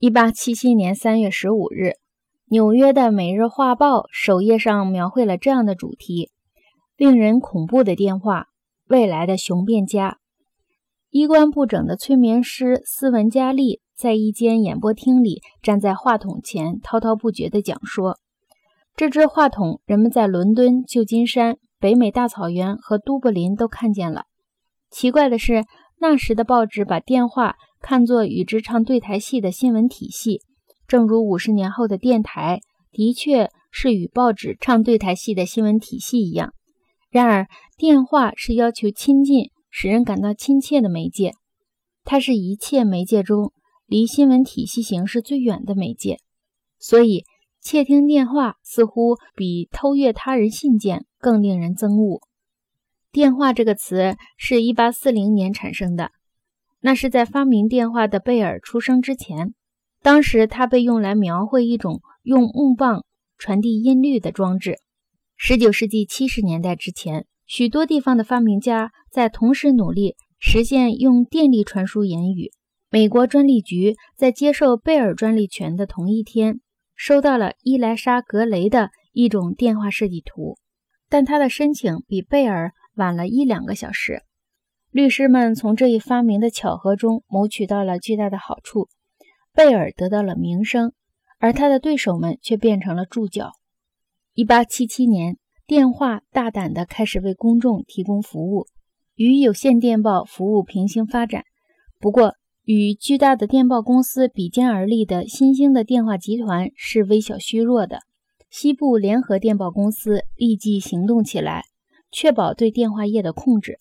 一八七七年三月十五日，纽约的《每日画报》首页上描绘了这样的主题：令人恐怖的电话，未来的雄辩家。衣冠不整的催眠师斯文加利在一间演播厅里站在话筒前，滔滔不绝地讲说。这只话筒，人们在伦敦、旧金山、北美大草原和都柏林都看见了。奇怪的是，那时的报纸把电话。看作与之唱对台戏的新闻体系，正如五十年后的电台的确是与报纸唱对台戏的新闻体系一样。然而，电话是要求亲近、使人感到亲切的媒介，它是一切媒介中离新闻体系形式最远的媒介。所以，窃听电话似乎比偷阅他人信件更令人憎恶。电话这个词是一八四零年产生的。那是在发明电话的贝尔出生之前，当时它被用来描绘一种用木棒传递音律的装置。十九世纪七十年代之前，许多地方的发明家在同时努力实现用电力传输言语。美国专利局在接受贝尔专利权的同一天，收到了伊莱莎·格雷的一种电话设计图，但他的申请比贝尔晚了一两个小时。律师们从这一发明的巧合中谋取到了巨大的好处，贝尔得到了名声，而他的对手们却变成了注脚。1877年，电话大胆地开始为公众提供服务，与有线电报服务平行发展。不过，与巨大的电报公司比肩而立的新兴的电话集团是微小虚弱的。西部联合电报公司立即行动起来，确保对电话业的控制。